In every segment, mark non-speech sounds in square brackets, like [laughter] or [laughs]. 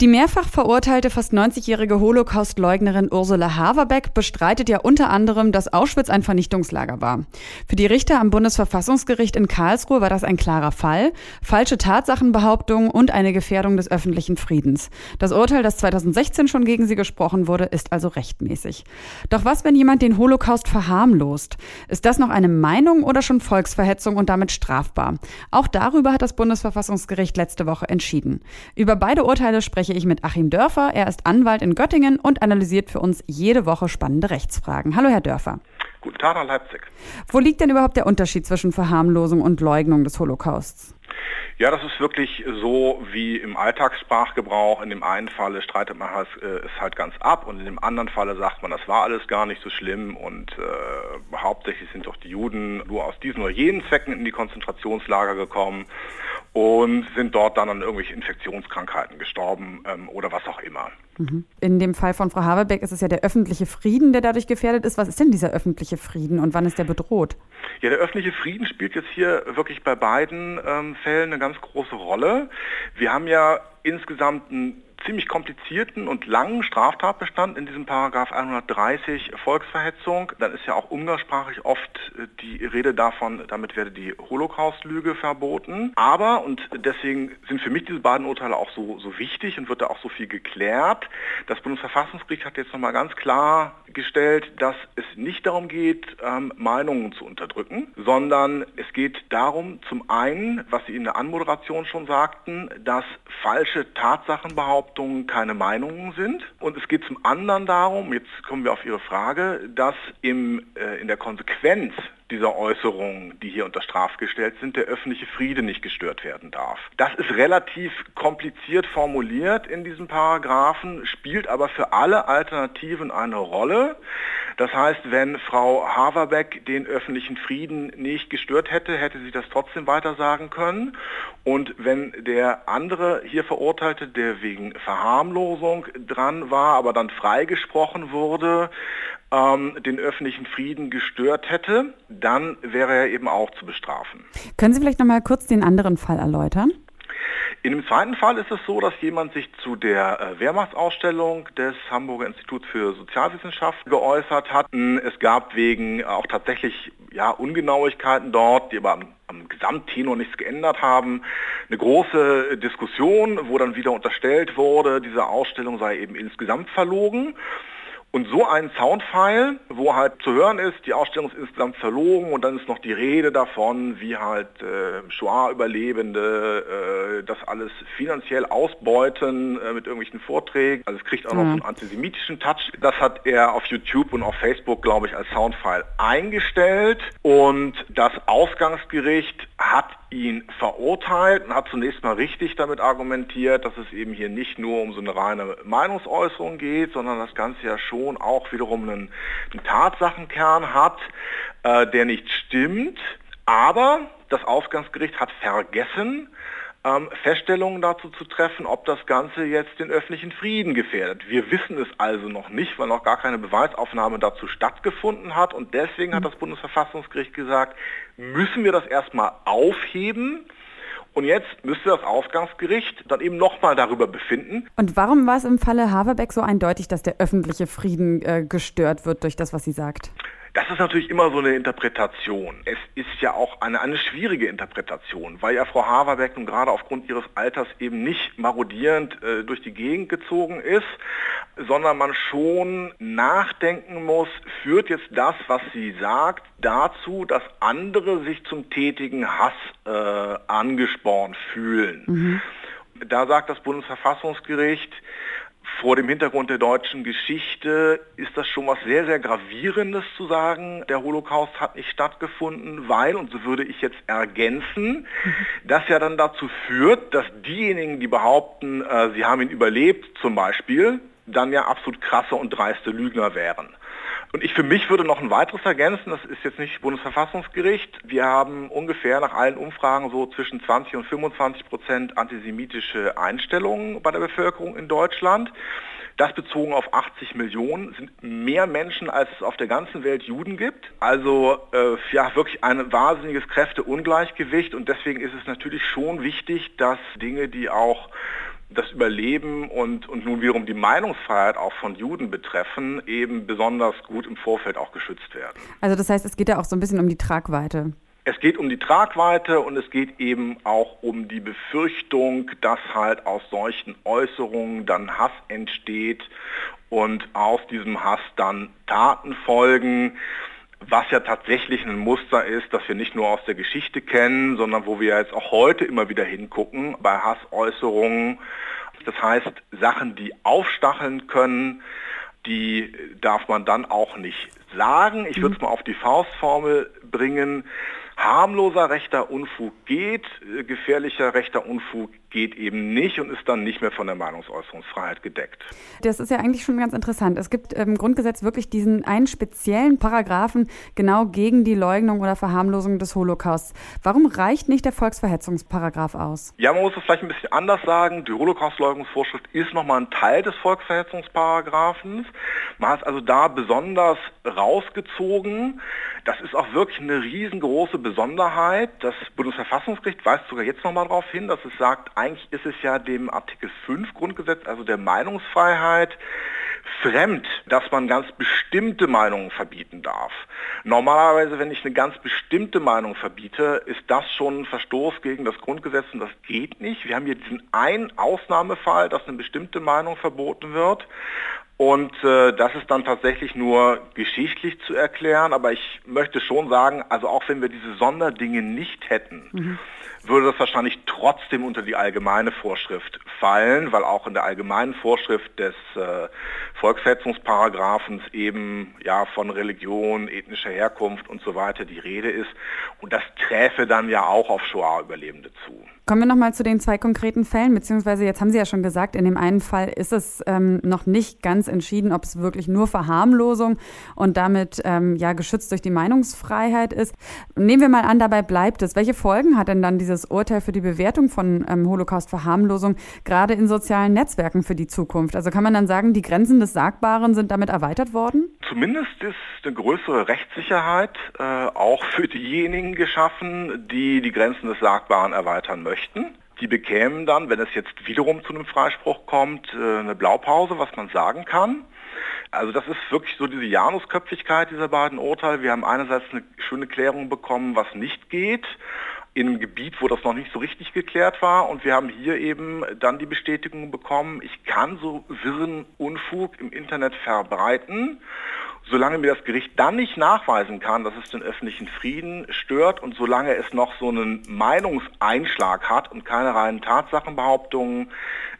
Die mehrfach verurteilte fast 90-jährige Holocaust-Leugnerin Ursula Haverbeck bestreitet ja unter anderem, dass Auschwitz ein Vernichtungslager war. Für die Richter am Bundesverfassungsgericht in Karlsruhe war das ein klarer Fall, falsche Tatsachenbehauptungen und eine Gefährdung des öffentlichen Friedens. Das Urteil, das 2016 schon gegen sie gesprochen wurde, ist also rechtmäßig. Doch was, wenn jemand den Holocaust verharmlost? Ist das noch eine Meinung oder schon Volksverhetzung und damit strafbar? Auch darüber hat das Bundesverfassungsgericht letzte Woche entschieden. Über beide Urteile spreche spreche ich mit Achim Dörfer. Er ist Anwalt in Göttingen und analysiert für uns jede Woche spannende Rechtsfragen. Hallo, Herr Dörfer. Guten Tag nach Leipzig. Wo liegt denn überhaupt der Unterschied zwischen Verharmlosung und Leugnung des Holocausts? Ja, das ist wirklich so wie im Alltagssprachgebrauch. In dem einen Falle streitet man es äh, halt ganz ab und in dem anderen Falle sagt man, das war alles gar nicht so schlimm und äh, hauptsächlich sind doch die Juden nur aus diesen oder jenen Zwecken in die Konzentrationslager gekommen und sind dort dann an irgendwelche Infektionskrankheiten gestorben ähm, oder was auch immer. Mhm. In dem Fall von Frau Haberbeck ist es ja der öffentliche Frieden, der dadurch gefährdet ist. Was ist denn dieser öffentliche Frieden und wann ist der bedroht? Ja, der öffentliche Frieden spielt jetzt hier wirklich bei beiden ähm, Fällen eine ganz große Rolle. Wir haben ja insgesamt ein ziemlich komplizierten und langen Straftatbestand in diesem Paragraph 130 Volksverhetzung. Dann ist ja auch umgangssprachlich oft äh, die Rede davon, damit werde die Holocaust-Lüge verboten. Aber, und deswegen sind für mich diese beiden Urteile auch so, so wichtig und wird da auch so viel geklärt, das Bundesverfassungsgericht hat jetzt nochmal ganz klar gestellt, dass es nicht darum geht, ähm, Meinungen zu unterdrücken, sondern es geht darum, zum einen, was Sie in der Anmoderation schon sagten, dass falsche Tatsachenbehauptungen keine Meinungen sind. Und es geht zum anderen darum, jetzt kommen wir auf Ihre Frage, dass im, äh, in der Konsequenz dieser Äußerungen, die hier unter Strafe gestellt sind, der öffentliche Friede nicht gestört werden darf. Das ist relativ kompliziert formuliert in diesem Paragraphen, spielt aber für alle Alternativen eine Rolle. Das heißt, wenn Frau Haverbeck den öffentlichen Frieden nicht gestört hätte, hätte sie das trotzdem weiter sagen können. Und wenn der andere hier Verurteilte, der wegen Verharmlosung dran war, aber dann freigesprochen wurde, ähm, den öffentlichen Frieden gestört hätte, dann wäre er eben auch zu bestrafen. Können Sie vielleicht noch mal kurz den anderen Fall erläutern? In dem zweiten Fall ist es so, dass jemand sich zu der äh, Wehrmachtsausstellung des Hamburger Instituts für Sozialwissenschaft geäußert hat. Es gab wegen auch tatsächlich ja, Ungenauigkeiten dort, die aber am, am Gesamttenor nichts geändert haben, eine große Diskussion, wo dann wieder unterstellt wurde, diese Ausstellung sei eben insgesamt verlogen. Und so ein Soundfile, wo halt zu hören ist, die Ausstellung ist insgesamt verlogen und dann ist noch die Rede davon, wie halt äh, Shoah-Überlebende äh, das alles finanziell ausbeuten äh, mit irgendwelchen Vorträgen. Also es kriegt auch noch so einen antisemitischen Touch. Das hat er auf YouTube und auf Facebook, glaube ich, als Soundfile eingestellt. Und das Ausgangsgericht hat ihn verurteilt und hat zunächst mal richtig damit argumentiert, dass es eben hier nicht nur um so eine reine Meinungsäußerung geht, sondern das Ganze ja schon auch wiederum einen, einen Tatsachenkern hat, äh, der nicht stimmt. Aber das Ausgangsgericht hat vergessen, ähm, Feststellungen dazu zu treffen, ob das Ganze jetzt den öffentlichen Frieden gefährdet. Wir wissen es also noch nicht, weil noch gar keine Beweisaufnahme dazu stattgefunden hat. Und deswegen hat das Bundesverfassungsgericht gesagt, müssen wir das erstmal aufheben. Und jetzt müsste das Ausgangsgericht dann eben nochmal darüber befinden. Und warum war es im Falle Haverbeck so eindeutig, dass der öffentliche Frieden äh, gestört wird durch das, was sie sagt? Das ist natürlich immer so eine Interpretation. Es ist ja auch eine, eine schwierige Interpretation, weil ja Frau Haverbeck nun gerade aufgrund ihres Alters eben nicht marodierend äh, durch die Gegend gezogen ist, sondern man schon nachdenken muss, führt jetzt das, was sie sagt, dazu, dass andere sich zum tätigen Hass äh, angespornt fühlen. Mhm. Da sagt das Bundesverfassungsgericht, vor dem Hintergrund der deutschen Geschichte ist das schon was sehr, sehr Gravierendes zu sagen. Der Holocaust hat nicht stattgefunden, weil, und so würde ich jetzt ergänzen, [laughs] das ja dann dazu führt, dass diejenigen, die behaupten, äh, sie haben ihn überlebt zum Beispiel, dann ja absolut krasse und dreiste Lügner wären. Und ich für mich würde noch ein weiteres ergänzen, das ist jetzt nicht Bundesverfassungsgericht. Wir haben ungefähr nach allen Umfragen so zwischen 20 und 25 Prozent antisemitische Einstellungen bei der Bevölkerung in Deutschland. Das bezogen auf 80 Millionen sind mehr Menschen, als es auf der ganzen Welt Juden gibt. Also äh, ja, wirklich ein wahnsinniges Kräfteungleichgewicht und deswegen ist es natürlich schon wichtig, dass Dinge, die auch das Überleben und, und nun wiederum die Meinungsfreiheit auch von Juden betreffen, eben besonders gut im Vorfeld auch geschützt werden. Also das heißt, es geht ja auch so ein bisschen um die Tragweite. Es geht um die Tragweite und es geht eben auch um die Befürchtung, dass halt aus solchen Äußerungen dann Hass entsteht und aus diesem Hass dann Taten folgen was ja tatsächlich ein Muster ist, das wir nicht nur aus der Geschichte kennen, sondern wo wir jetzt auch heute immer wieder hingucken bei Hassäußerungen. Das heißt, Sachen, die aufstacheln können, die darf man dann auch nicht sagen. Ich würde es mhm. mal auf die Faustformel bringen harmloser rechter Unfug geht, äh, gefährlicher rechter Unfug geht eben nicht und ist dann nicht mehr von der Meinungsäußerungsfreiheit gedeckt. Das ist ja eigentlich schon ganz interessant. Es gibt im Grundgesetz wirklich diesen einen speziellen Paragraphen genau gegen die Leugnung oder Verharmlosung des Holocausts. Warum reicht nicht der Volksverhetzungsparagraph aus? Ja, man muss es vielleicht ein bisschen anders sagen. Die Holocaustleugnungsvorschrift ist nochmal ein Teil des Volksverhetzungsparagraphens. Man hat es also da besonders rausgezogen. Das ist auch wirklich eine riesengroße Besonderheit. Das Bundesverfassungsgericht weist sogar jetzt nochmal darauf hin, dass es sagt, eigentlich ist es ja dem Artikel 5 Grundgesetz, also der Meinungsfreiheit, fremd, dass man ganz bestimmte Meinungen verbieten darf. Normalerweise, wenn ich eine ganz bestimmte Meinung verbiete, ist das schon ein Verstoß gegen das Grundgesetz und das geht nicht. Wir haben hier diesen einen Ausnahmefall, dass eine bestimmte Meinung verboten wird. Und äh, das ist dann tatsächlich nur geschichtlich zu erklären, aber ich möchte schon sagen, also auch wenn wir diese Sonderdinge nicht hätten, mhm würde das wahrscheinlich trotzdem unter die allgemeine Vorschrift fallen, weil auch in der allgemeinen Vorschrift des äh, Volksverhetzungsparagraphens eben ja von Religion, ethnischer Herkunft und so weiter die Rede ist. Und das träfe dann ja auch auf Shoah-Überlebende zu. Kommen wir nochmal zu den zwei konkreten Fällen, beziehungsweise jetzt haben Sie ja schon gesagt, in dem einen Fall ist es ähm, noch nicht ganz entschieden, ob es wirklich nur Verharmlosung und damit ähm, ja geschützt durch die Meinungsfreiheit ist. Nehmen wir mal an, dabei bleibt es. Welche Folgen hat denn dann dieses Urteil für die Bewertung von ähm, Holocaust-Verharmlosung gerade in sozialen Netzwerken für die Zukunft? Also kann man dann sagen, die Grenzen des Sagbaren sind damit erweitert worden? Zumindest ist eine größere Rechtssicherheit äh, auch für diejenigen geschaffen, die die Grenzen des Sagbaren erweitern möchten möchten. Die bekämen dann, wenn es jetzt wiederum zu einem Freispruch kommt, äh, eine Blaupause, was man sagen kann. Also das ist wirklich so diese Janusköpfigkeit dieser beiden Urteile. Wir haben einerseits eine schöne Klärung bekommen, was nicht geht, in einem Gebiet, wo das noch nicht so richtig geklärt war. Und wir haben hier eben dann die Bestätigung bekommen, ich kann so wirren Unfug im Internet verbreiten solange mir das Gericht dann nicht nachweisen kann, dass es den öffentlichen Frieden stört und solange es noch so einen Meinungseinschlag hat und keine reinen Tatsachenbehauptungen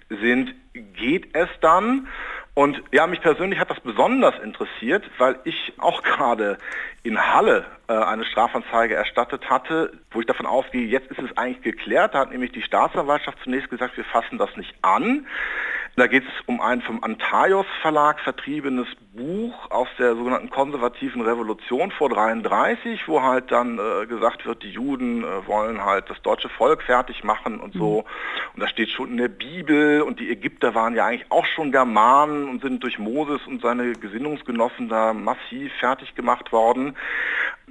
sind, geht es dann. Und ja, mich persönlich hat das besonders interessiert, weil ich auch [laughs] gerade in Halle äh, eine Strafanzeige erstattet hatte, wo ich davon ausgehe, jetzt ist es eigentlich geklärt. Da hat nämlich die Staatsanwaltschaft zunächst gesagt, wir fassen das nicht an. Da geht es um ein vom Antaios Verlag vertriebenes Buch aus der sogenannten konservativen Revolution vor 33, wo halt dann äh, gesagt wird, die Juden äh, wollen halt das deutsche Volk fertig machen und so. Mhm. Und das steht schon in der Bibel und die Ägypter waren ja eigentlich auch schon Germanen und sind durch Moses und seine Gesinnungsgenossen da massiv fertig gemacht worden.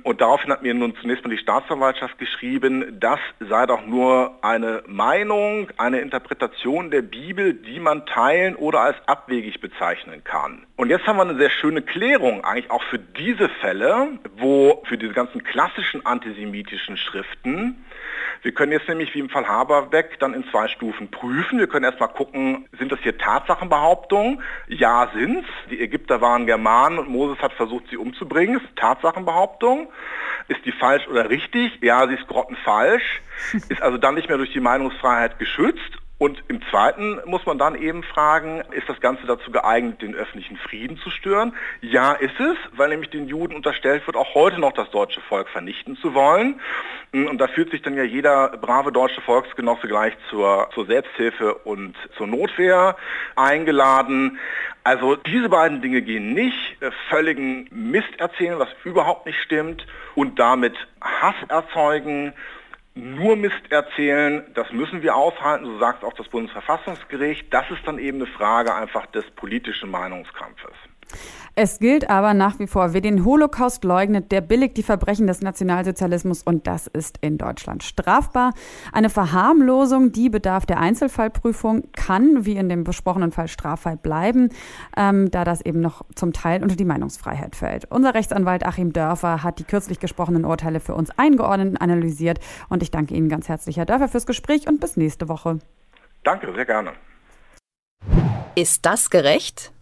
Und daraufhin hat mir nun zunächst mal die Staatsanwaltschaft geschrieben, das sei doch nur eine Meinung, eine Interpretation der Bibel, die man teilen oder als abwegig bezeichnen kann. Und jetzt haben wir eine sehr schöne Klärung eigentlich auch für diese Fälle, wo für diese ganzen klassischen antisemitischen Schriften wir können jetzt nämlich wie im Fall Haberbeck dann in zwei Stufen prüfen. Wir können erstmal gucken, sind das hier Tatsachenbehauptungen? Ja, sind's. Die Ägypter waren Germanen und Moses hat versucht, sie umzubringen. Ist Tatsachenbehauptung. Ist die falsch oder richtig? Ja, sie ist grottenfalsch. [laughs] Ist also dann nicht mehr durch die Meinungsfreiheit geschützt und im Zweiten muss man dann eben fragen, ist das Ganze dazu geeignet, den öffentlichen Frieden zu stören? Ja, ist es, weil nämlich den Juden unterstellt wird, auch heute noch das deutsche Volk vernichten zu wollen. Und da fühlt sich dann ja jeder brave deutsche Volksgenosse gleich zur, zur Selbsthilfe und zur Notwehr eingeladen. Also diese beiden Dinge gehen nicht. Völligen Mist erzählen, was überhaupt nicht stimmt und damit Hass erzeugen nur Mist erzählen, das müssen wir aushalten, so sagt auch das Bundesverfassungsgericht. Das ist dann eben eine Frage einfach des politischen Meinungskampfes. Es gilt aber nach wie vor, wer den Holocaust leugnet, der billigt die Verbrechen des Nationalsozialismus und das ist in Deutschland strafbar. Eine Verharmlosung, die bedarf der Einzelfallprüfung, kann, wie in dem besprochenen Fall, straffrei bleiben, ähm, da das eben noch zum Teil unter die Meinungsfreiheit fällt. Unser Rechtsanwalt Achim Dörfer hat die kürzlich gesprochenen Urteile für uns eingeordnet und analysiert und ich danke Ihnen ganz herzlich, Herr Dörfer, fürs Gespräch und bis nächste Woche. Danke, sehr gerne. Ist das gerecht?